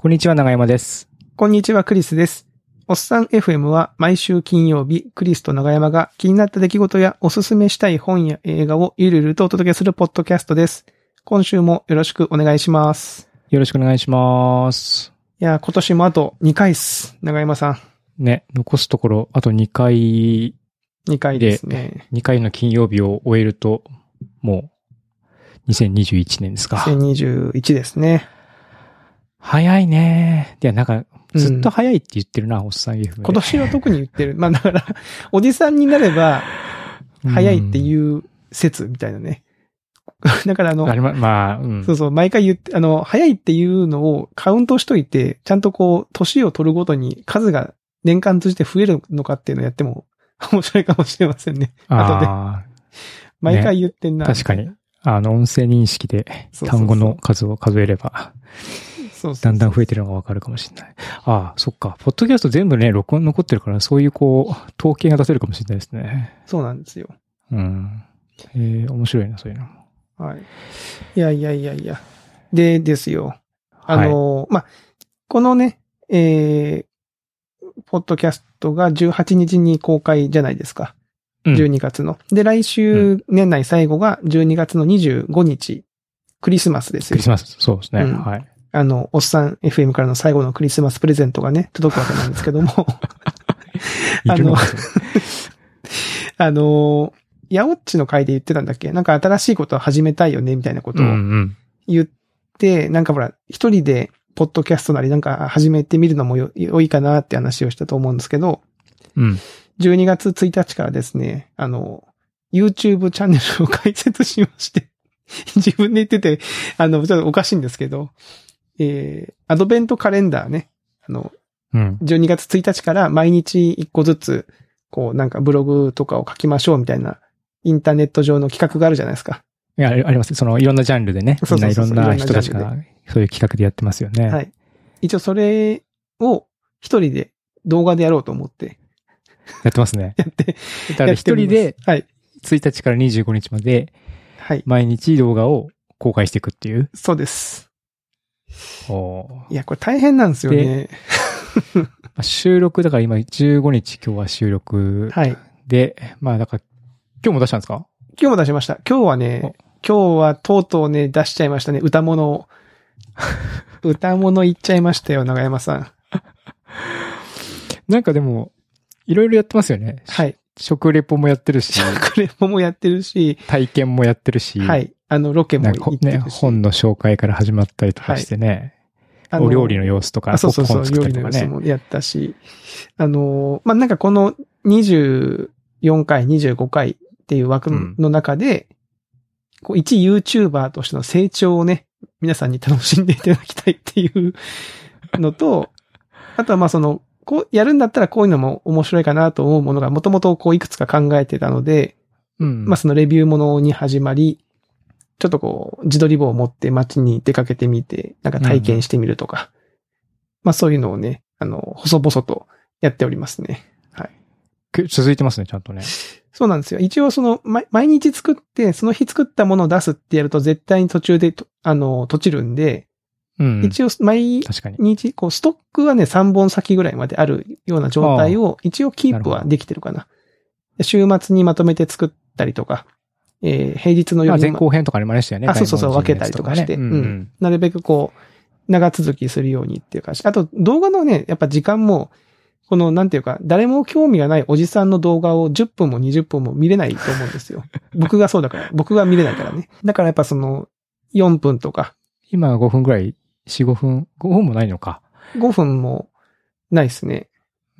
こんにちは、長山です。こんにちは、クリスです。おっさん FM は毎週金曜日、クリスと長山が気になった出来事やおすすめしたい本や映画をゆるゆるとお届けするポッドキャストです。今週もよろしくお願いします。よろしくお願いします。いや、今年もあと2回っす。長山さん。ね、残すところ、あと2回、2回ですね。2回の金曜日を終えると、もう、2021年ですか。2021ですね。早いね。いや、なんか、うんずっと早いって言ってるな、おっさん FM。今年は特に言ってる。まあだから、おじさんになれば早いってういう説みたいなね。だからあのん。あ、りま、まあ、うん。そうそう、毎回言って、あの、早いっていうのをカウントしといて、ちゃんとこう、年を取るごとに数が年間通じて増えるのかっていうのをやっても 面白いかもしれませんね。後で。あ毎回言ってんな。あ、確かに。。あの、音声認識でそうそうそう単語の数を数えれば、そうそうだんだん増えてるのがわかるかもしれない。ああ、そっか。ポッドキャスト全部ね、録音残ってるから、そういうこう、統計が出せるかもしれないですね。そうなんですよ。うん。えー、面白いな、そういうのも。はい。いやいやいやいや。で、ですよ。あの、まあ、このね、えー、ポッドキャストが18日に公開じゃないですか。うん12月の。で、来週、年内最後が12月の25日、クリスマスですよクリ。スマス、そうですね。うんはい。あの、おっさん FM からの最後のクリスマスプレゼントがね、届くわけなんですけども、いるのかあの、ヤオッチの回で言ってたんだっけ？なんか新しいことを始めたいよね、みたいなことうんをうん。言って、なんかほら、一人で、ポッドキャストなりなんか始めてみるのもよ良いかなって話をしたと思うんですけど、うん。12月1日からですね、あの、YouTube チャンネルを開設しまして、自分で言ってて、あの、ちょっとおかしいんですけど、えー、アドベントカレンダーね、あの、うん。12月1日から毎日1個ずつ、こうなんかブログとかを書きましょうみたいな、インターネット上の企画があるじゃないですか。いや、あります。その、いろんなジャンルでね。そうそうそうみんないろんな人たちが、そういう企画でやってますよね。。はいい。一応それを一人で動画でやろうと思って、やってますね。やって、だから一人で、はい。1日から25日まで、はい。毎日動画を公開していくっていう。そうです。いや、これ大変なんですよね。まあ収録、だから今15日今日は収録はい。で、まあだから、今日も出したんですか？今日も出しました。今日はね、今日はとうとうね、出しちゃいましたね。歌物を。歌物言っちゃいましたよ、長山さん。なんかでも、いろいろやってますよね。はい。食レポもやってるし、食レポもやってるし、体験もやってるし、はい。あの、ロケも行ってるし。本の紹介から始まったりとかしてね、あのお料理の様子とか、あ、そうそうそう、ポップコー料。理の様子もやったし、あのー、まあ、なんかこの24回、25回っていう枠の中で、こう、一 YouTuber としての成長をね、皆さんに楽しんでいただきたいっていうのと、あとはまあその、こう、やるんだったらこういうのも面白いかなと思うものがもともとこういくつか考えてたので、うん。まあそのレビューものに始まり、ちょっとこう、自撮り棒を持って街に出かけてみて、なんか体験してみるとか、まあそういうのをね、あの、細々とやっておりますね。はい。く続いてますね、ちゃんとね。そうなんですよ。一応その、ま、毎日作って、その日作ったものを出すってやると絶対に途中でと、あの、閉じるんで、うん。一応毎。日、こう、ストックはね、3本先ぐらいまであるような状態を、一応キープはできてるかな。で週末にまとめて作ったりとか、えー平日のまあ前夜にま後編とかありましたよね。あそうそうそう分けたりとかしてやつねうんなるべくこう、長続きするようにっていう感じ。あと、動画のね、やっぱ時間も、この、なんていうか、誰も興味がないおじさんの動画を10分も20分も見れないと思うんですよ。僕がそうだから。僕が見れないからね。だからやっぱその、4分とか、今5分ぐらい、4、5分、5分もないのか。5分もないですね。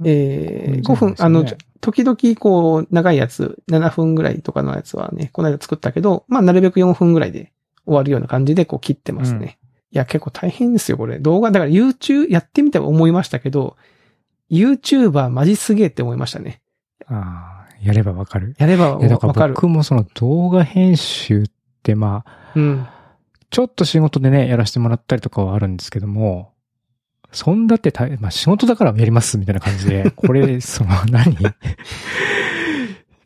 えー、5分、あの、時々こう、長いやつ、7分ぐらいとかのやつはね、この間作ったけど、まあ、なるべく4分ぐらいで終わるような感じでこう切ってますね。いや、結構大変ですよ、これ。動画、だから YouTube、やってみて思いましたけど、YouTuber マジすげえって思いましたね。ああ、やればわかる。やればわからる。僕もその動画編集ってまあ、うん。ちょっと仕事でね、やらせてもらったりとかはあるんですけども、そんだって大、まあ仕事だからやりますみたいな感じで、これ、その何？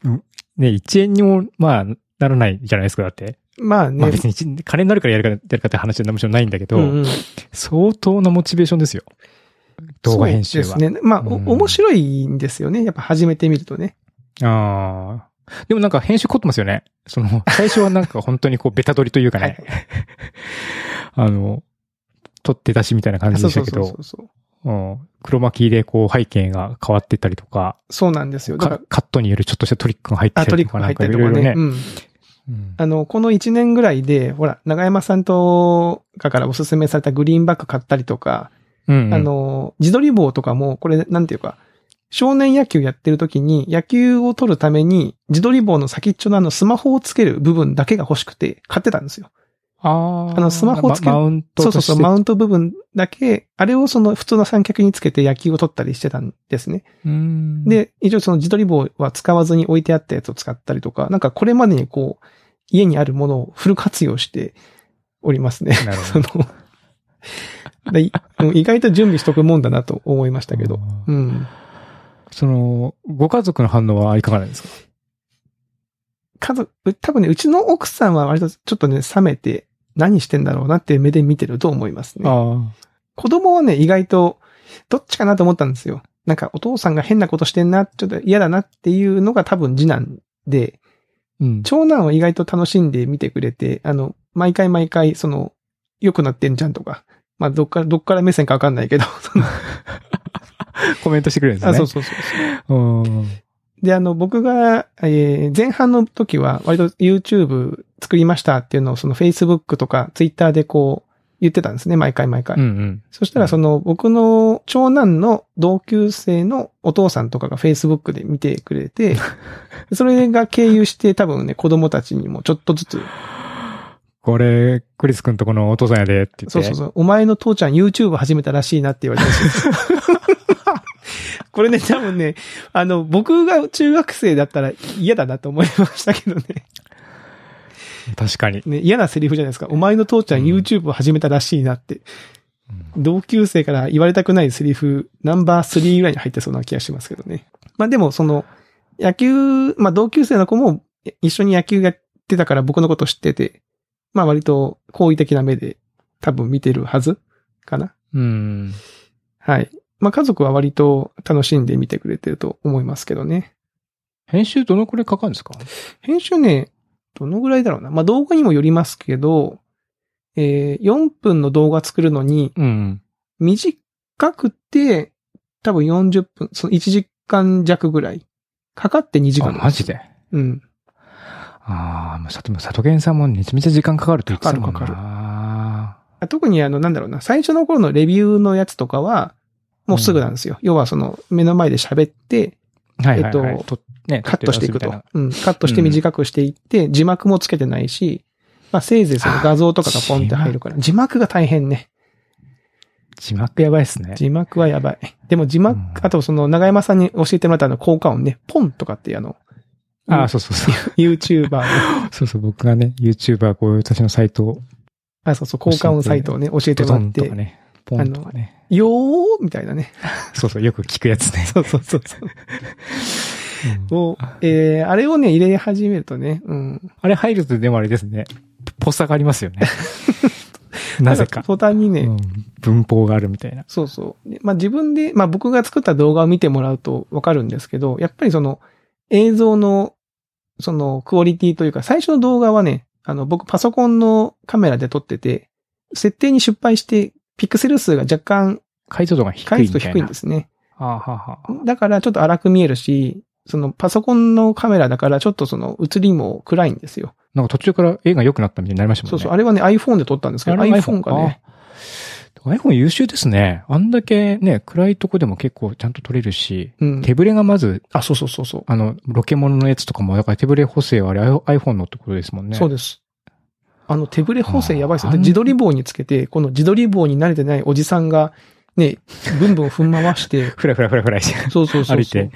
うんね、1円にも、まあ、ならないじゃないですか、だって。まあね。まあ別に一金になるからやるかやるかって話はもちろんないんだけど、うんうん相当なモチベーションですよ。動画編集は。そうですね。まあ、おうん面白いんですよね。やっぱ始めてみるとね。ああ。でもなんか編集凝ってますよね。その、最初はなんか本当にこうベタ撮りというかね。あの、撮って出しみたいな感じでしたけど、そうそう。うん黒巻きでこう背景が変わってったりとか、そうなんですよ。だか、からカットによるちょっとしたトリックが入ってたりとかなんが入ったりとかね。。ねうん。うんあの、この1年ぐらいで、ほら、長山さんとかからおすすめされたグリーンバック買ったりとか、うんうんあの、自撮り棒とかも、これ、なんていうか、少年野球やってる時に、野球を撮るために、自撮り棒の先っちょのあのスマホをつける部分だけが欲しくて、買ってたんですよ。ああのスマホをつけるママウントそうそうそう、マウント部分だけ、あれをその普通の三脚につけて野球を撮ったりしてたんですね。うんで、一応その自撮り棒は使わずに置いてあったやつを使ったりとか、なんかこれまでにこう、家にあるものをフル活用しておりますね。なるそほど。意外と準備しとくもんだなと思いましたけど。うん。その、ご家族の反応はいかがなんですか？家族、多分ね、うちの奥さんは割とちょっとね、冷めて何してんだろうなっていう目で見てると思いますね。あ子供はね、意外と、どっちかなと思ったんですよ。なんかお父さんが変なことしてんな、ちょっと嫌だなっていうのが多分次男で、うん。長男は意外と楽しんで見てくれて、あの、毎回毎回、その、良くなってんじゃんとか、まあ、どっから、どっから目線かわかんないけど、コメントしてくれるんですね。あ、そうそうそうそう。うん。で、あの、僕が、えー前半の時は、割と YouTube 作りましたっていうのを、その Facebook とか Twitter でこう、言ってたんですね、毎回毎回。うんうん。そしたら、その、僕の長男の同級生のお父さんとかが Facebook で見てくれて、それが経由して多分ね、子供たちにもちょっとずつ、これ、クリス君とこのお父さんやでって言って。そうそうそう、お前の父ちゃん YouTube 始めたらしいなって言われたらしいです。これね、多分ね、あの、僕が中学生だったら嫌だなと思いましたけどね。確かに。ね、嫌なセリフじゃないですか。お前の父ちゃんうん YouTube を始めたらしいなって。うん同級生から言われたくないセリフ、ナンバー3ぐらいに入ってそうな気がしますけどね。まあでも、その、野球、まあ同級生の子も一緒に野球やってたから僕のこと知ってて、まあ割と好意的な目で多分見てるはずかな。うん。はい。まあ家族は割と楽しんで見てくれてると思いますけどね。編集どのくらいかかるんですか？編集ね、どのぐらいだろうな。まあ動画にもよりますけど、えー、4分の動画作るのに、うん。短くて、多分40分、その1時間弱ぐらい。かかって2時あ、間。マジで？うん。ああ、もう里、里健さんもめちゃめちゃ時間かかると言ってたもんな。かかるか特にあの、なんだろうな、最初の頃のレビューのやつとかは、もうすぐなんですよ。要はその、目の前で喋って。えっととね、カットしていくと。うん。カットして短くしていって、字幕もつけてないし、まあせいぜいその画像とかがポンって入るから。字幕が大変ね。字幕やばいっすね。字幕はやばい。でも字幕、うんあとその長山さんに教えてもらったあの効果音ね、ポンとかってあの、ああ、そうそうそう。YouTuber の、そうそう、僕がね、YouTuber こういう私のサイトを、あ、そうそう、効果音サイトをね、教えてもらって、ンとかね、ポンとかね。よーみたいなね。そうそう、よく聞くやつね。そうそうそうそう。うんを、えー、あれをね、入れ始めるとね、うん。あれ入るとでもあれですね。ポスターがありますよね。なぜか。途端にね、うん文法があるみたいな。そうそう。でまあ自分で、まあ僕が作った動画を見てもらうとわかるんですけど、やっぱりその映像の、そのクオリティというか、最初の動画はね、あの僕パソコンのカメラで撮ってて、設定に失敗して、ピクセル数が若干解像度が低い回数とみたいな。低いんですね。ああはあはあだからちょっと荒く見えるし、そのパソコンのカメラだからちょっとその映りも暗いんですよ。なんか途中から絵が良くなったみたいになりましたもんね。そうそう。あれはね iPhone で撮ったんですけど、iPhone がね、あ iPhone 優秀ですね。あんだけね、暗いとこでも結構ちゃんと撮れるし、うん。手ぶれがまず、あ、そうそうそうそう。あの、ロケモノのやつとかも、だから手ぶれ補正はあれ iPhone のってことですもんね。そうです。あの手ぶれ補正やばいですよ。自撮り棒につけて、この自撮り棒に慣れてないおじさんが、ね、ブンブン踏ん回して、ふらふらふらふらして。そうそうそう。歩いて。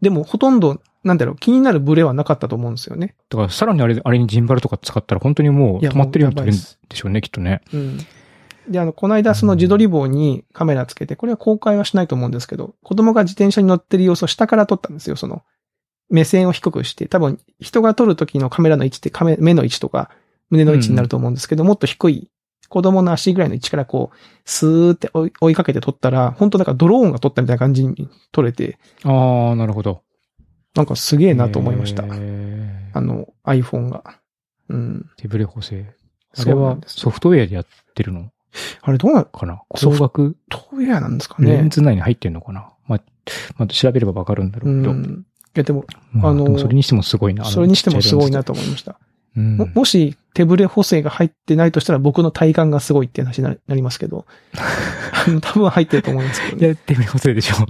でもほとんど、なんだろう、気になるブレはなかったと思うんですよね。だからさらにあれ、あれにジンバルとか使ったら本当にもう止まってるように撮れるんでしょうね、きっとね。うん。で、あの、この間その自撮り棒にカメラつけて、これは公開はしないと思うんですけど、子供が自転車に乗ってる様子を下から撮ったんですよ、その、目線を低くして、多分人が撮る時のカメラの位置ってカメ目の位置とか胸の位置になると思うんですけど、もっと低い子供の足ぐらいの位置からこう、スーって追いかけて撮ったら、本当なんかドローンが撮ったみたいな感じに撮れて、ああ、なるほど。なんかすげえなと思いました。あの iPhone が。うん。手ブレ補正。あそれはソフトウェアでやってるの？あれどうな、かな？ソフ光学トウェアなんですかレンね。ズ内に入ってんのかな？まあ、まあ、調べればわかるんだろううけど。ん。いやでも、まあ、あのそれにしてもすごいな。それにしてもすごいなと思いました。うんももし手ブレ補正が入ってないとしたら僕の体感がすごいって話にななりますけど、多分入ってると思いますけどね。いや、手ブレ補正でしょ。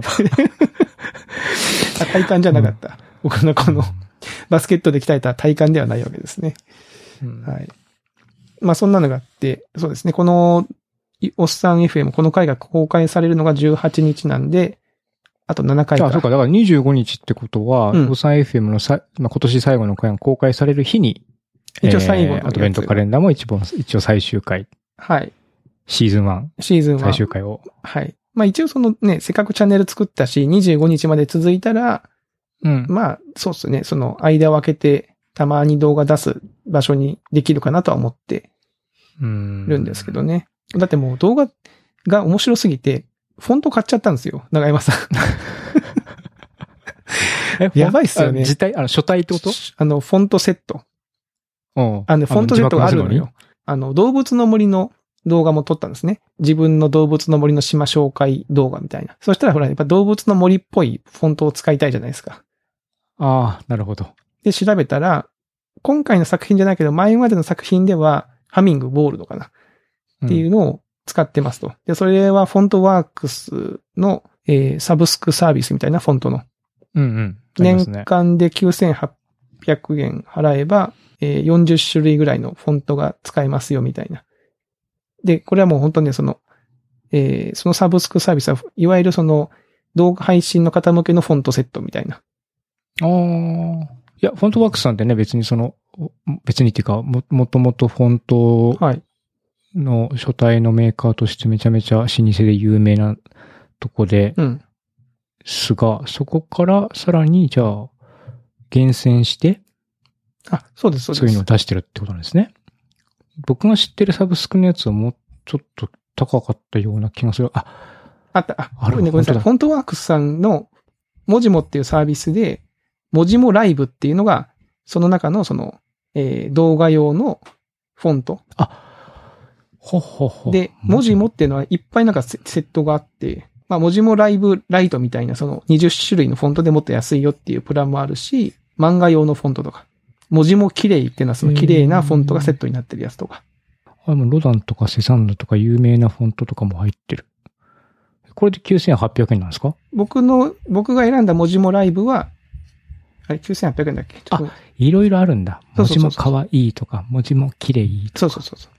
あ体感じゃなかった。僕のこのバスケットで鍛えた体感ではないわけですね。うんはい。まあそんなのがあって、そうですね。この、いおっさん FM、この回が公開されるのが18日なんで、あと7回か。あ、そうか。だから25日ってことは、うんおさん FM のさ、まあ、今年最後の回が公開される日に、一応最後のやつアドベントカレンダーも一番、一応最終回、はい。シーズン1、シーズンは。最終回を。はい。まあ一応そのね、せっかくチャンネル作ったし、25日まで続いたら、うん。まあ、そうですね。その間を空けて、たまに動画出す場所にできるかなとは思ってうんるんですけどね。だってもう動画が面白すぎて、フォント買っちゃったんですよ。長山さん。えやばいっすよねあ自体、あの、書体ってこと？あの、フォントセット。うん。あの、フォントセットがあるのよ。あの、動物の森の動画も撮ったんですね。自分の動物の森の島紹介動画みたいな。そしたらほら、やっぱ動物の森っぽいフォントを使いたいじゃないですか。ああ、なるほど。で、調べたら、今回の作品じゃないけど、前までの作品では、ハミングボールドかなっていうのを使ってますと。で、それはフォントワークスの、えーサブスクサービスみたいなフォントの。うんうん。ありま年。間で9800円払えば、えー40種類ぐらいのフォントが使えますよみたいな。で、これはもう本当にその、えーそのサブスクサービスは、いわゆるその、動画配信の方向けのフォントセットみたいな。ああ。いや、フォントワークスさんってね、別にその、別にっていうか、も、もともとフォントはい。の書体のメーカーとしてめちゃめちゃ老舗で有名なとこでうん。すが、そこからさらに、じゃあ、厳選して、あ、そうです、そうです。そういうのを出してるってことなんですね。僕が知ってるサブスクのやつはもうちょっと高かったような気がする。あ、あった、あ、あるねごめんなさい。フォントワークスさんの、文字もっていうサービスで、文字もライブっていうのが、その中のその、えー動画用のフォント。ほほほ。で、文字もっていうのはいっぱいなんかセセットがあって、まあ文字もライブライトみたいなその20種類のフォントでもっと安いよっていうプランもあるし、漫画用のフォントとか。文字も綺麗っていうのはその綺麗なフォントがセットになってるやつとか。あもうロダンとかセサンドとか有名なフォントとかも入ってる。これで9800円なんですか？僕の、僕が選んだ文字もライブは、あれ9800円だっけ？ちょっといろいろあるんだ。文字も可愛いとか、文字も綺麗とか。そうそうそうそう。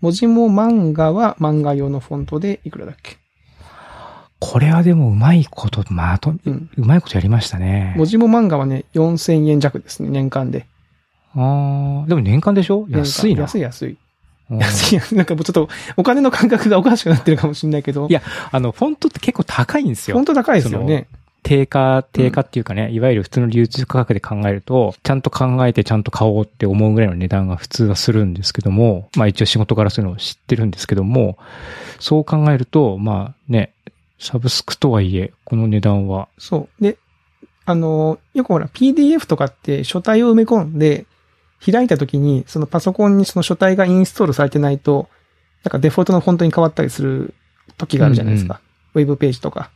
文字も漫画は漫画用のフォントでいくらだっけ？これはでもうまいこと、まあ、と、うん。うまいことやりましたね。文字も漫画はね、4000円弱ですね、年間で。ああ、でも年間でしょ？安いな。安い安い。うん安い安い。なんかもうちょっと、お金の感覚がおかしくなってるかもしれないけど。いやあの、フォントって結構高いんですよ。本当高いですよね。定価、定価っていうかね、いわゆる普通の流通価格で考えると、ちゃんと考えてちゃんと買おうって思うぐらいの値段が普通はするんですけども、まあ一応仕事からそういうのを知ってるんですけども、そう考えると、まあね、サブスクとはいえ、この値段は、そう。で、あの、よくほら、PDF とかって書体を埋め込んで、開いた時に、そのパソコンにその書体がインストールされてないと、なんかデフォルトのフォントに変わったりする時があるじゃないですか。ウェブページとか。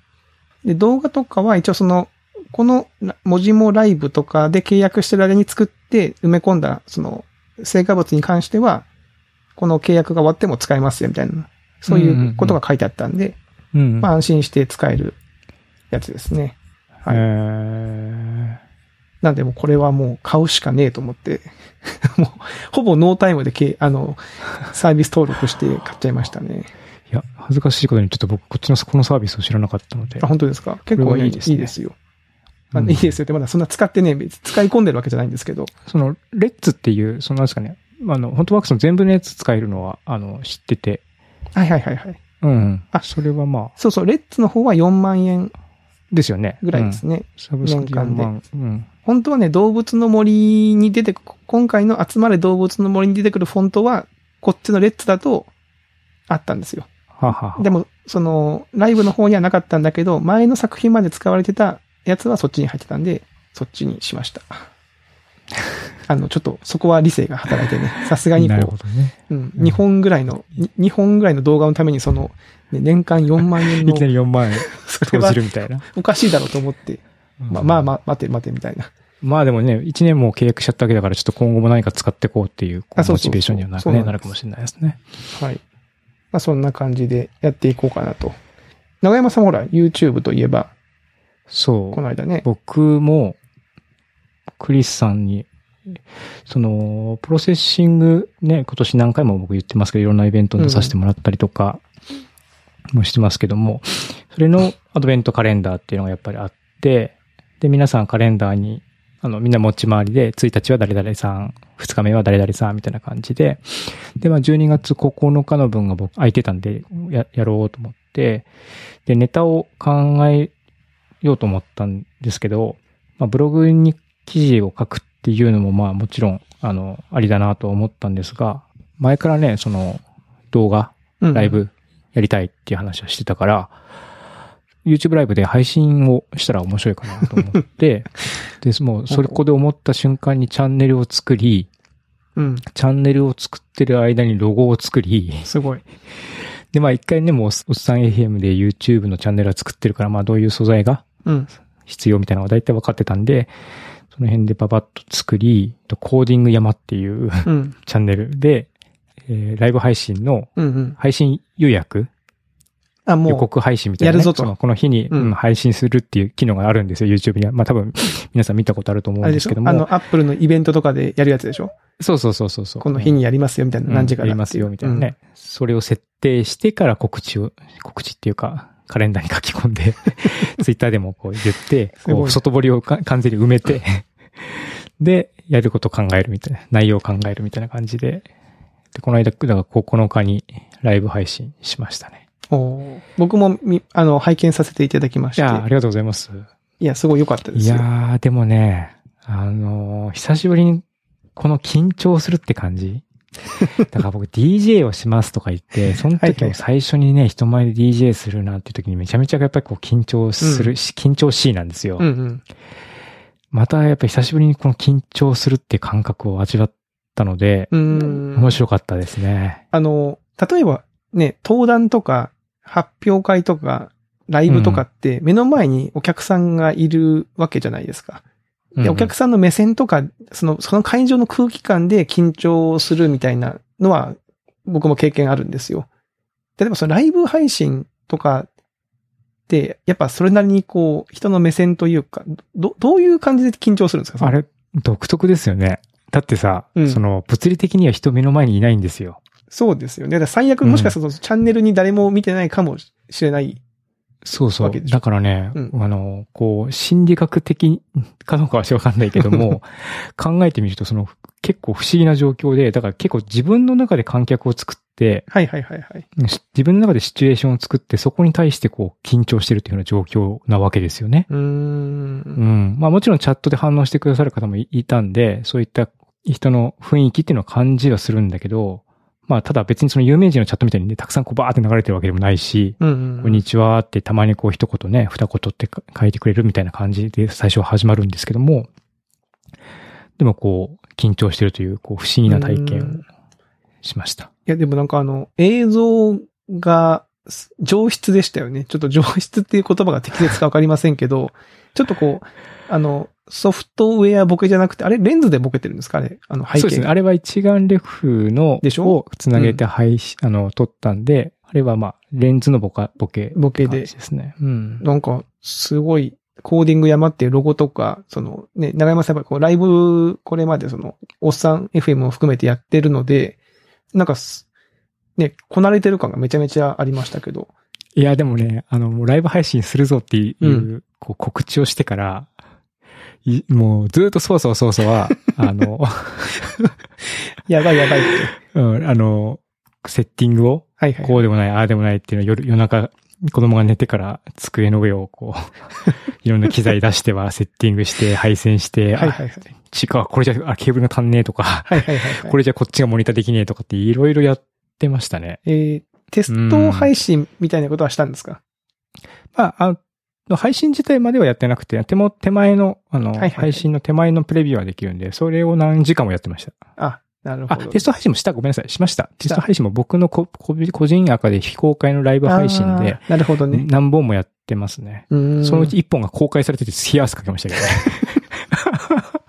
で、動画とかは一応その、この文字もライブとかで契約してる間に作って埋め込んだ、その、成果物に関しては、この契約が終わっても使えますよみたいな、そういうことが書いてあったんで、うん。まあ安心して使えるやつですね。はいえなんでもうこれはもう買うしかねえと思って、もうほぼノータイムでけあの、サービス登録して買っちゃいましたね。ーいや、恥ずかしいことにちょっと僕、こっちのこのサービスを知らなかったのであ、。本当ですか？結構いいいいですす,、いいですよ。あうんいいですよってまだそんな使ってね、使い込んでるわけじゃないんですけど。その、レッツっていう、そのなんですかね、あの、本当ワークスの全部のやつ使えるのは、あの、知ってて、はいはいはいはい。うん。あそれはまあ、そうそう、レッツの方は4万円ですよね。ぐらいですね。うんサブスクで4年間で万。うん。本当はね、動物の森に出てく、今回の集まれ動物の森に出てくるフォントは、こっちのレッツだと、あったんですよ。はははでも、その、ライブの方にはなかったんだけど、前の作品まで使われてたやつはそっちに入ってたんで、そっちにしました。あの、ちょっと、そこは理性が働いてね、さすがにこほどね。う、うん、2本ぐらいの、2本ぐらいの動画のためにその、ね年間4万円の いき、なり4万円投じるみたいな。おかしいだろうと思って、まあまあまあ、待て待てみたいな。まあでもね、1年も契約しちゃったわけだから、ちょっと今後も何か使っていこうっていう、モチベーションにはなる,、なるかもしれないですね。はい。まあそんな感じでやっていこうかなと。長山さんほら、YouTube といえば、そう。この間ね。僕も、クリスさんに、その、プロセッシングね、今年何回も僕言ってますけど、いろんなイベントに出させてもらったりとか、もしてますけども、それのアドベントカレンダーっていうのがやっぱりあって、で、皆さんカレンダーに、あの、みんな持ち回りで、1日は誰々さん、2日目は誰々さん、みたいな感じで、で、まあ、12月9日の分が僕空いてたんで、や、やろうと思って、で、ネタを考えようと思ったんですけど、まあ、ブログに記事を書くっていうのも、まあ、もちろん、あの、ありだなと思ったんですが、前からね、その、動画、うんライ。ブやりたいっていう話をしてたから、YouTube ライブで配信をしたら面白いかなと思って、で、もう、それこで思った瞬間にチャンネルを作り、うん。チャンネルを作ってる間にロゴを作り、すごい。で、まあ一回ね、もう、おっさん FM で YouTube のチャンネルは作ってるから、まあどういう素材がうん。必要みたいなのが大体分かってたんで、その辺でババッと作り、とコーディング山っていううん。チャンネルで、えーライブ配信の。配信予約あ、予も告配信みたいな、ね。やるぞとこの日に、うんうん配信するっていう機能があるんですよ、YouTube には。まあ多分、皆さん見たことあると思う、んですけども。あの、アップルのイベントとかでやるやつでしょ？そうそうそうそうそう。この日にやりますよ、みたいな。何時からやりますよ、みたいなね。それを設定してから告知を、告知っていうか、カレンダーに書き込んで、ツイッターでもこう言って、こう外堀をか完全に埋めて、で、やることを考えるみたいな、内容を考えるみたいな感じで、で、この間、だから9日にライブ配信しましたね。僕もみ、あの、拝見させていただきまして。いやー、ありがとうございます。いや、すごい良かったでいすよ。やー、でもね、あのー久しぶりにこの緊張するって感じ だから僕 DJ をしますとか言って、その時も最初にね、人前で DJ するなんていう時にめちゃめちゃやっぱりこう緊張するし、緊張しいなんですよ。うんうん。またやっぱり久しぶりにこの緊張するっていう感覚を味わったので。面白かったですね。あの、例えばね、登壇とか、発表会とか、ライブとかって、目の前にお客さんがいるわけじゃないですか。で、お客さんの目線とか、その、その会場の空気感で緊張するみたいなのは、僕も経験あるんですよ。例えばそのライブ配信とかって、やっぱそれなりにこう、人の目線というか、ど、どういう感じで緊張するんですか？あれ、独特ですよね。だってさ、うんその物理的には人目の前にいないんですよ。そうですよね。だ最悪もしかするとチャンネルに誰も見てないかもしれない。そうそう。だからね、うんあの、こう、心理学的かどうかはわかんないけども、考えてみると、その、結構不思議な状況で、だから結構自分の中で観客を作って、はいはいはいはい。し自分の中でシチュエーションを作って、そこに対してこう、緊張してるっていうような状況なわけですよね。うー。うんん。まあもちろんチャットで反応してくださる方もいいたんで、そういった人の雰囲気っていうのは感じはするんだけど、まあただ別にその有名人のチャットみたいにね、たくさんこうバーって流れてるわけでもないし、うんうん。こんにちはってたまにこう一言ね、二言って書いてくれるみたいな感じで最初は始まるんですけども、でもこう、緊張してるという、こう、不思議な体験をしました。いや、でもなんかあの、映像が上質でしたよね。ちょっと上質っていう言葉が適切かわかりませんけど、ちょっとこう、あの、ソフトウェアボケじゃなくて、あれレンズでボケてるんですかねあの背景そうですね。あれは一眼レフの、でしょ？をつなげて配信、あの、撮ったんで、あれはまあ、レンズのボカ、ボケ。ボケでですね。うん。なんか、すごい、コーディング山っていうロゴとか、そのね、長山さんやっぱこうライブ、これまでその、おっさん FM を含めてやってるので、なんかす、ね、こなれてる感がめちゃめちゃありましたけど。いや、でもね、あの、もうライブ配信するぞっていう、うこう告知をしてから、いもうずっとそうそうそうそうは、あの、やばいやばいって。うん、あの、セッティングを、はいはい。こうでもない、ああでもないっていうのを夜、夜中子供が寝てから机の上をこう、いろんな機材出してはセッティングして、配線して、はいはいはい。違う、これじゃ、あ、ケーブルが足んねえとか、はいはいはいはい。これじゃこっちがモニターできねえとかっていろいろやってましたね。えー、テスト配信みたいなことはしたんですか？まあ、あ配信自体まではやってなくて、手も、手前の、あの、はいはい配信の手前のプレビューはできるんで、それを何時間もやってました。あ、なるほあ、ど。テスト配信もした、ごめんなさい、しました。テスト配信も僕のここ個人アカで非公開のライブ配信で、なるほどね。何本もやってますね。そのうち一本が公開されてて、冷や汗かけましたけどね。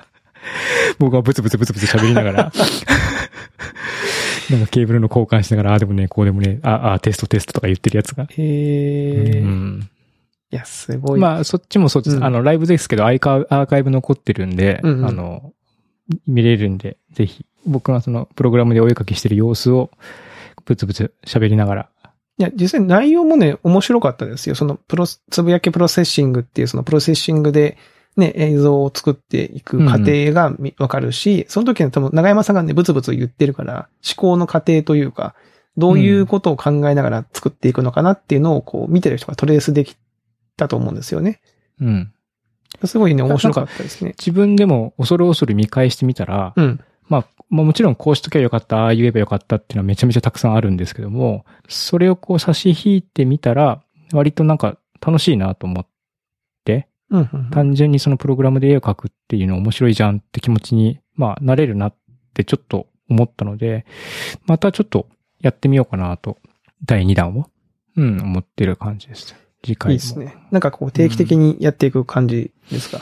僕はブツブツブツブツ喋りながら、なんかケーブルの交換しながら、ああでもね、こうでもね、ああ、テストテストとか言ってるやつが。えーうんいや、すごい。まあ、そっちもそうです。うんあの、ライブですけど、アイカアーカイブ残ってるんで、うんうんあの、見れるんで、ぜひ、僕がその、プログラムでお絵かきしてる様子を、ブツブツ喋りながら。いや、実際内容もね、面白かったですよ。その、プロス、つぶやきプロセッシングっていう、そのプロセッシングで、ね、映像を作っていく過程がみわかるし、その時に多分、長山さんがね、ブツブツ言ってるから、思考の過程というか、どういうことを考えながら作っていくのかなっていうのを、こう、見てる人がトレースできたと思うんですよね。うん。すごいね、面白かったですね。自分でも恐る恐る見返してみたら、うん。まあ、まあもちろんこうしときゃよかった、ああ言えばよかったっていうのはめちゃめちゃたくさんあるんですけども、それをこう差し引いてみたら、割となんか楽しいなと思って、うんうんうん。単純にそのプログラムで絵を描くっていうの面白いじゃんって気持ちに、まあ、なれるなってちょっと思ったので、またちょっとやってみようかなと、第2弾を、うん、思ってる感じです。次回も。いいですね。なんかこう、定期的にやっていく感じですか？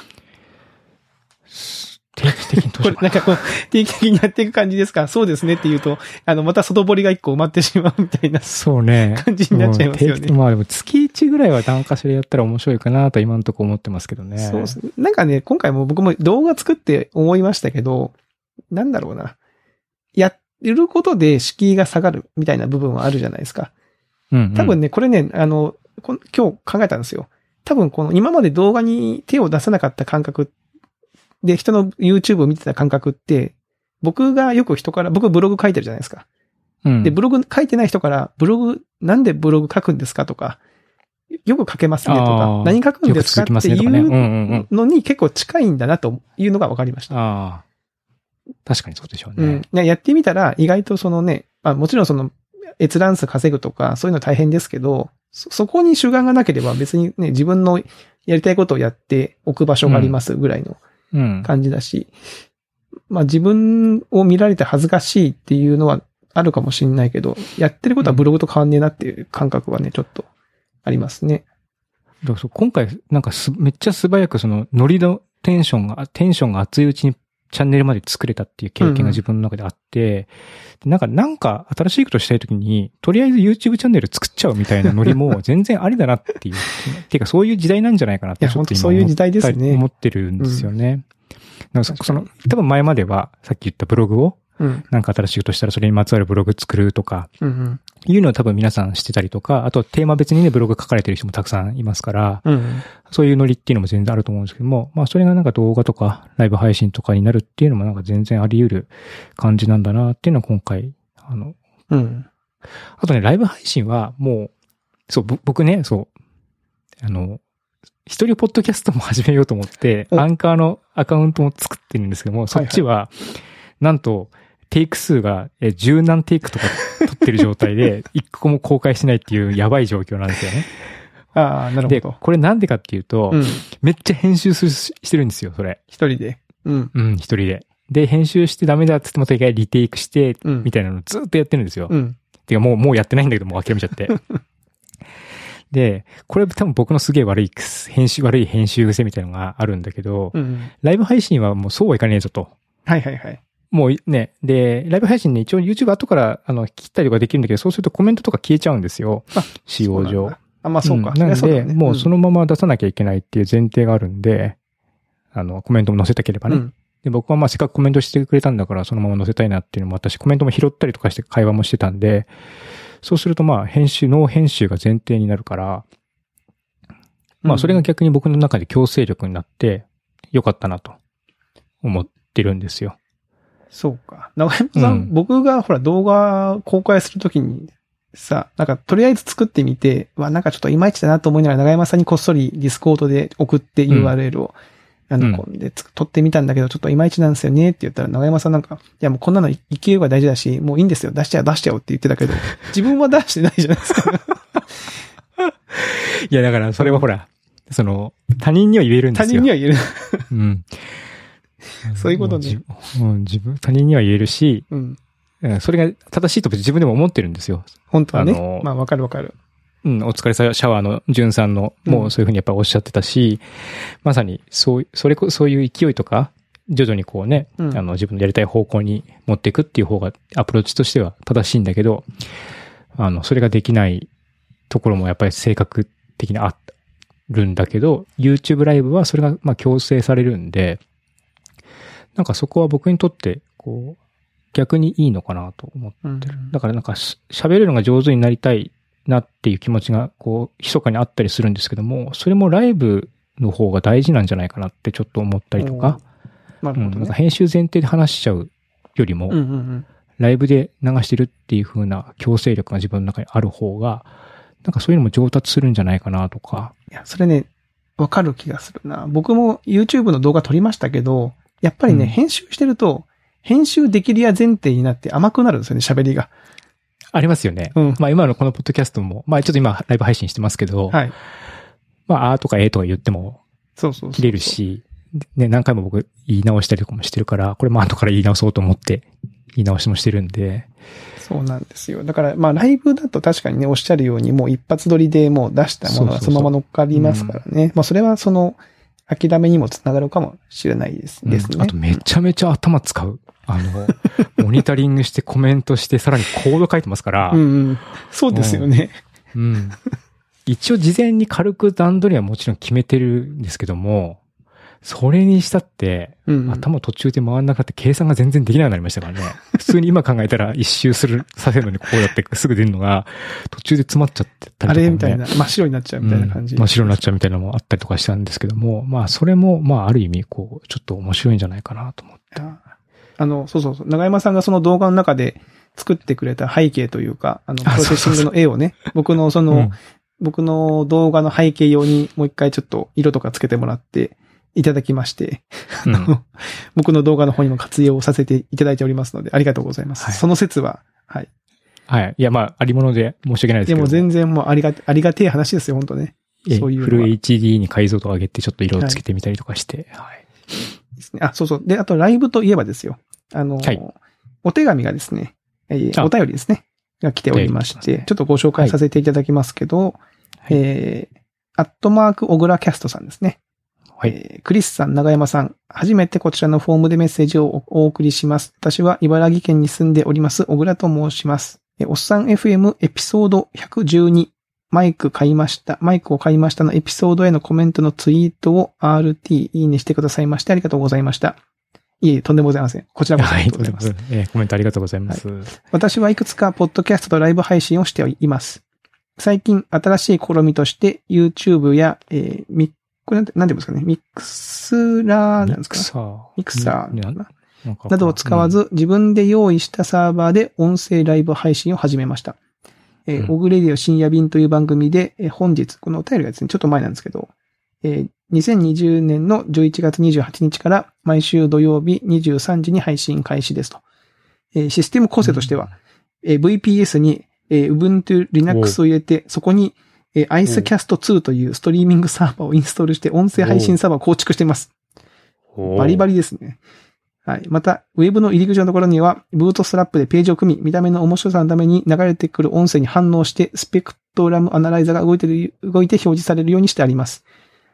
定期的にどうこれ、なんかこう、定期的にやっていく感じですか？そうですねって言うと、あの、また外堀が一個埋まってしまうみたいなそうね。感じになっちゃいますよね。まあでも月1ぐらいは何かしらやったら面白いかなと今のところ思ってますけどね。そうですね。なんかね、今回も僕も動画作って思いましたけど、なんだろうな。やることで敷居が下がるみたいな部分はあるじゃないですか。うん、うん。多分ね、これね、あの、今日考えたんですよ。多分この今まで動画に手を出さなかった感覚で、人の YouTube を見てた感覚って、僕がよく人から、僕ブログ書いてるじゃないですか。うん、で、ブログ書いてない人から、ブログ、なんでブログ書くんですかとか、よく書けますねとあかー、何書くんですかってい。う。のに結構近いんだなというのが分かりました。確かにそうでしょうね。うん。ねやってみたら、意外とそのね、あもちろんその、閲覧数稼ぐとか、そういうの大変ですけど、そ、そこに主眼がなければ別にね、自分のやりたいことをやっておく場所がありますぐらいのうん。感じだし、まあ自分を見られて恥ずかしいっていうのはあるかもしれないけど、やってることはブログと変わんねえなっていう感覚はね、ちょっとありますね。だからそう今回、なんかす、めっちゃ素早くその、ノリのテンションが、テンションが熱いうちにチャンネルまで作れたっていう経験が自分の中であって、でなんか、なんか新しいことしたいときに、とりあえず YouTube チャンネル作っちゃうみたいなノリも 全然ありだなっていう。っていうか、そういう時代なんじゃないかなってちょっとそういう時代ですね思ってるんですよね。なんその、多分前までは、さっき言ったブログを、うん。なんか新しいことしたらそれにまつわるブログ作るとか、うんうん。いうのを多分皆さんしてたりとか、あとテーマ別にね、ブログ書かれてる人もたくさんいますから、うん。そういうノリっていうのも全然あると思うんですけども、まあそれがなんか動画とかライブ配信とかになるっていうのもなんか全然あり得る感じなんだなっていうのは今回、あの、うん。あとね、ライブ配信はもう、そう、ぼ僕ね、そう、あの、一人ポッドキャストも始めようと思って、おアンカーのアカウントも作ってるんですけども、そっちは、なんと、テイク数がえ十何テイクとか撮ってる状態で、一個も公開しないっていうやばい状況なんですよね。ああ、なるほで、ど。これなんでかっていうと、うん。めっちゃ編集するしてるんですよ、それ。一人で。うん。うん、一人で。で、編集してダメだって言ってまた一回リテイクして、うんみたいなのをずっとやってるんですよ。うん。てかもう、もうやってないんだけど、もう諦めちゃって。で、これ多分僕のすげえ悪い癖、編集、悪い編集癖みたいなのがあるんだけど、うん。ライブ配信はもうそうはいかねえぞと。はいはいはい。もうね、で、ライブ配信ね、一応 YouTube 後から、あの、切ったりとかできるんだけど、そうするとコメントとか消えちゃうんですよ。あ使用上。あ、まあそうか。んなんで、ねもうそのまま出さなきゃいけないっていう前提があるんで、あの、コメントも載せたければね。うん。で、僕はまあせっかくコメントしてくれたんだから、そのまま載せたいなっていうのも私、コメントも拾ったりとかして会話もしてたんで、そうするとまあ、編集、ノー編集が前提になるから、まあ、それが逆に僕の中で強制力になって、よかったなと、思ってるんですよ。そうか。長山さん、うん僕がほら動画公開するときに、さ、なんかとりあえず作ってみて、わ、なんかちょっといまいちだなと思いながら長山さんにこっそりディスコードで送って URL を、あの、こんなやつ撮ってみたんだけど、ちょっといまいちなんですよねって言ったら、長山さんなんか、いやもうこんなの勢いが大事だし、もういいんですよ、出しちゃう、出しちゃおうって言ってたけど、自分は出してないじゃないですか。いや、だからそれはほら、その、他人には言えるんですよ。他人には言える。うん。そういうことねもうじうん自分、他人には言えるし、うん。うんそれが正しいと自分でも思ってるんですよ。本当はね。まあわかるわかる。うん、お疲れさ、シャワーのジュンさんの、もうそういうふうにやっぱりおっしゃってたし、まさに、そう、それこ、そういう勢いとか、徐々にこうね、うんあの、自分のやりたい方向に持っていくっていう方が、アプローチとしては正しいんだけど、あの、それができないところもやっぱり性格的にあるんだけど、YouTube ライブはそれが、まあ、強制されるんで、なんかそこは僕にとって、こう、逆にいいのかなと思ってうん。だからなんかし喋るのが上手になりたいなっていう気持ちが、こう、密かにあったりするんですけども、それもライブの方が大事なんじゃないかなってちょっと思ったりとか、うん、なるほどね。なんか編集前提で話しちゃうよりも、うんうんうん。ライブで流してるっていう風な強制力が自分の中にある方が、なんかそういうのも上達するんじゃないかなとか、いや、それね、わかる気がするな。僕も YouTube の動画撮りましたけど、やっぱりね、うん編集してると、編集できるや前提になって甘くなるんですよね、喋りが。ありますよね。うんまあ今のこのポッドキャストも、まあちょっと今ライブ配信してますけど、はい。まああーとかえーとか言ってもそうそう。切れる。し、ね、何回も僕言い直したりとかもしてるから、これも後から言い直そうと思って言い直しもしてるんで、そうなんですよ。だから、まあ、ライブだと確かにね、おっしゃるように、もう一発撮りでもう出したものがそのまま乗っかりますからね。まあ、それはその、諦めにもつながるかもしれないです,、ですね。うんあとめちゃめちゃ頭使う。あの、モニタリングしてコメントしてさらにコード書いてますから、うんうん。そうですよね。うん一応事前に軽く段取りはもちろん決めてるんですけども、それにしたって、うんうん。頭途中で回んなかった計算が全然できなくなりましたからね。普通に今考えたら一周する、させるのにこうやってすぐ出るのが、途中で詰まっちゃってたりとか、ね。あれみたいな、真っ白になっちゃうみたいな感じ。うん真っ白になっちゃうみたいなのもあったりとかしたんですけども、まあそれも、まあある意味、こう、ちょっと面白いんじゃないかなと思って。ああの、そうそうそう。長山さんがその動画の中で作ってくれた背景というか、あの、プあロセッシングの絵をね、僕のその、うん僕の動画の背景用にもう一回ちょっと色とかつけてもらっていただきまして、うん僕の動画の方にも活用させていただいておりますので、ありがとうございます。はいその説は、はい。はい。いや、まあ、ありもので申し訳ないですけど。でも全然もうありが、ありがてえ話ですよ、本当ね。えそういうフル HD に解像度を上げて、ちょっと色をつけてみたりとかして、はい。ですね。あ、そうそう。で、あとライブといえばですよ。あの、はいお手紙がですね、えーあお便りですね。が来ておりまして、ちょっとご紹介させていただきますけど、はいえー、アットマーク、小倉キャストさんですね。はい。えークリスさん、長山さん、初めてこちらのフォームでメッセージをおお送りします。私は茨城県に住んでおります、小倉と申します。えーおっさん FM エピソード112、マイク買いました。マイクを買いましたのエピソードへのコメントのツイートを RT いいねしてくださいましてありがとうございました。いえいえ、とんでもございません。こちらこそあはい。りがとうございます。えーコメントありがとうございます。私はいくつかポッドキャストとライブ配信をしています。最近新しい試みとして YouTube や、えーミッこれなんて、なんて言うんですかね？ミックスラーなんですか？ミクサー。ミクサーなどを使わず、自分で用意したサーバーで音声ライブ配信を始めました。えーうんオグレディオ深夜便という番組で、えー本日、このお便りがですね、ちょっと前なんですけど、えー2020年の11月28日から毎週土曜日23時に配信開始ですと。えーシステム構成としては、えー VPS に、えー Ubuntu Linux を入れて、そこに、えー IceCast2 というストリーミングサーバーをインストールして音声配信サーバーを構築しています。バリバリ。リですね。はい。また、ウェブの入り口のところには、ブートストラップでページを組み、見た目の面白さのために流れてくる音声に反応して、スペクトラムアナライザーが動いてる、動いて表示されるようにしてあります。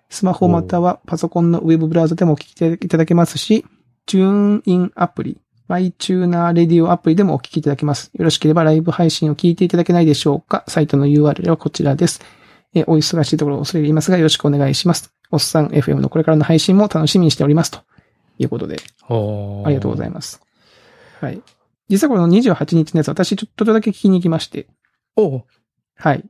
スマホまたはパソコンのウェブブラウザでもお聞きいただけますし、チューンインアプリ、マイチューナーレディオアプリでもお聞きいただけます。よろしければライブ配信を聞いていただけないでしょうかサイトの URL はこちらです。えーお忙しいところを恐れ入りますがよろしくお願いします。おっさん FM のこれからの配信も楽しみにしております。ということで、あありがとうございまます。はい。実はこの28日のやつ、私ちょっとだけ聞きに行きまして。す。おうはい。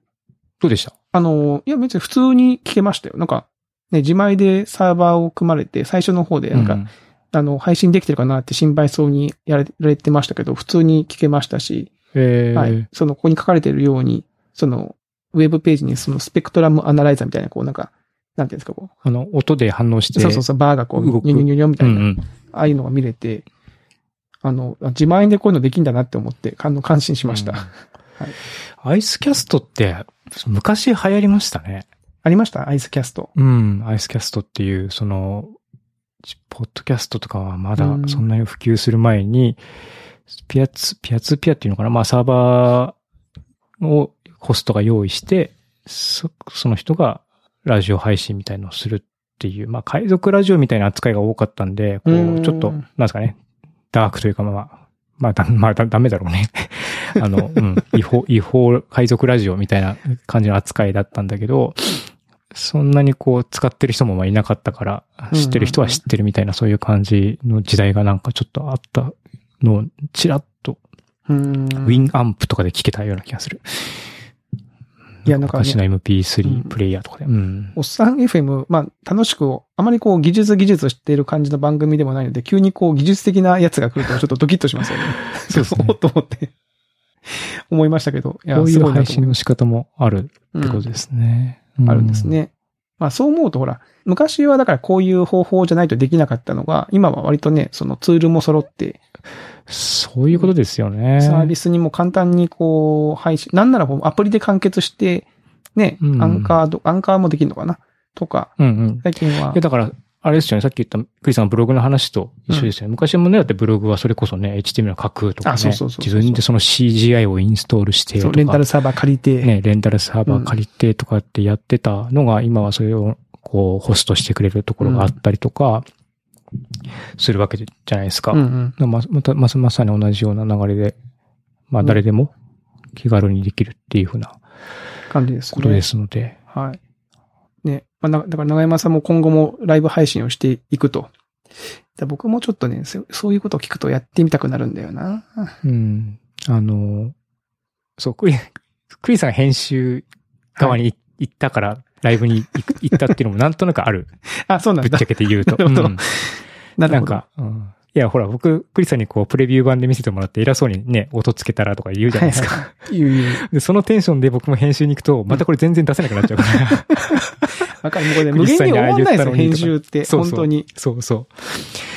どうでした？あの、いや別に普通に聞けましたよ。なんか、ね、自前でサーバーを組まれて、最初の方でなんか、うあの、配信できてるかなって心配そうにやられてましたけど、普通に聞けましたし、えー、はい。その、ここに書かれているように、その、ウェブページにそのスペクトラムアナライザーみたいな、こうなんか、なんていうんですか、こあの、音で反応しう。て。そうそうそう、バーがこう、ニュニュニュニュみたいな、うんうん。ああいうのが見れて、あの、あ自前でこういうのできんだなって思って、あの、感心しました。うんアイスキャストって、昔流行りましたね。ありましたアイスキャスト。うん、アイスキャストっていう、その、ポッドキャストとかはまだうん。そんなに普及する前に、ピアツ、ピアツピアっていうのかな？まあサーバーをホストが用意して、そその人がラジオ配信みたいのをするっていう、まあ海賊ラジオみたいな扱いが多かったんで、こうん。う、ちょっと、なんですかね、ダークというかまあ、まあ、だまあ、だダメだろうね。あの、うん、違法、違法海賊ラジオみたいな感じの扱いだったんだけど、そんなにこう使ってる人もまあいなかったから、知ってる人は知ってるみたいなそういう感じの時代がなんかちょっとあったのをちらっとうーん。ウィンアンプとかで聞けたような気がする。いやなんかね昔のうん MP3 プレイヤーとかで。うん。おっさん FM、まあ、楽しく、あまりこう、技術技術を知っている感じの番組でもないので、急にこう、技術的なやつが来るとちょっとドキッとしますよね。そうですねおっと思って、思いましたけど、いや、こういう配信の仕方もあるってことですね。あるんですね。まあそう思うとほら、昔はだからこういう方法じゃないとできなかったのが、今は割とね、そのツールも揃って、そういうことですよね。サービスにも簡単にこう、配信、なんならアプリで完結して、ね、うんアンカーど、アンカーもできるのかな？とか、うんうん。最近は。だから、あれですよね。さっき言ったクリスさんのブログの話と一緒ですよね。昔もね、だってブログはそれこそね、HTML 書くとかね。あそうそうそう自分でその CGI をインストールしてレンタルサーバー借りて、ね、レンタルサーバー借りてとかってやってたのが、今はそれをこう、ホストしてくれるところがあったりとか、するわけじゃないですか。うんうん。ままた、まさまさに同じような流れで、まあ誰でも気軽にできるっていうふうな感じですね。ことですので。はい。ね。まあ、なだから長山さんも今後もライブ配信をしていくと。だ僕もちょっとねそ、そういうことを聞くとやってみたくなるんだよな。うん。あの、そう、クリ、クリさん編集側に行ったから、ライブに行く行ったっていうのも なんとなくある。あ、そうなんだぶっちゃ。けて言うと。なるほどうんなんか、うんいや、ほら、僕、クリスさんにこう、プレビュー版で見せてもらって偉そうにね、音つけたらとか言うじゃないですか。はいはい言う言う。で、そのテンションで僕も編集に行くと、またこれ全然出せなくなっちゃうから。わかる。もうこれ 無限に終わんないですよ、編集って。本当に。そうそ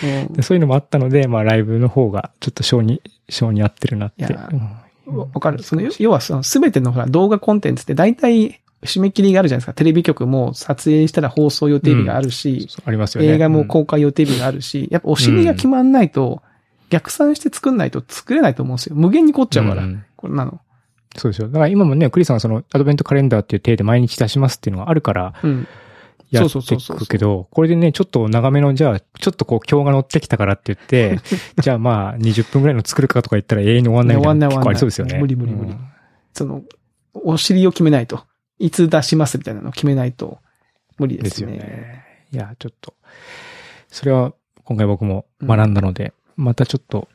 ううんで。そういうのもあったので、まあ、ライブの方が、ちょっと性に、性に合ってるなって。わわかる。その、要はその、すべてのほら、動画コンテンツって大体、締め切りがあるじゃないですか。テレビ局も撮影したら放送予定日があるし、そうありますよね。映画もうん公開予定日があるし、やっぱお尻が決まんないと、逆算して作んないと作れないと思うんですよ。無限に凝っちゃうから、んこれなの。そうですよ。だから今もね、クリスさんはそのアドベントカレンダーっていう体で毎日出しますっていうのがあるから、うん。やってそうそうそうそういくけど、これでね、ちょっと長めの、じゃあ、ちょっとこう、今日が乗ってきたからって言って、じゃあまあ、20分ぐらいの作るかとか言ったら永遠に終わんないみたいなの結構ありそうですよね。無理無理無理うんその、お尻を決めないと。いつ出しますみたいなのを決めないと無理でですよすね。ね。いや、ちょっと、それは今回僕も学んだので、またちょっと、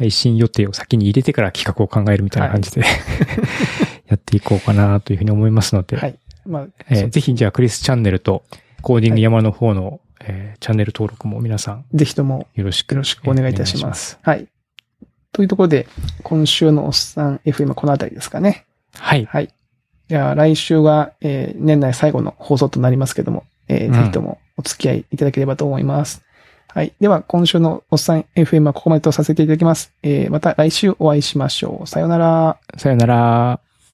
配信予定を先に入れてから企画を考えるみたいな感じで、やっていこうかなというふうに思いますので、はい。まあ、えーぜひじゃあクリスチャンネルとコーディング山の方の、えーチャンネル登録も皆さんぜひともよろしくよろしくお願いいたします。はい。というところで、今週のおっさん FM はこのあたりですかね。はい。はい。じゃあ来週が、えー年内最後の放送となりますけども、えーうんぜひともお付き合いいただければと思います。はい。では、今週のおっさん FM はここまでとさせていただきます。えーまた来週お会いしましょう。さよなら。さよなら。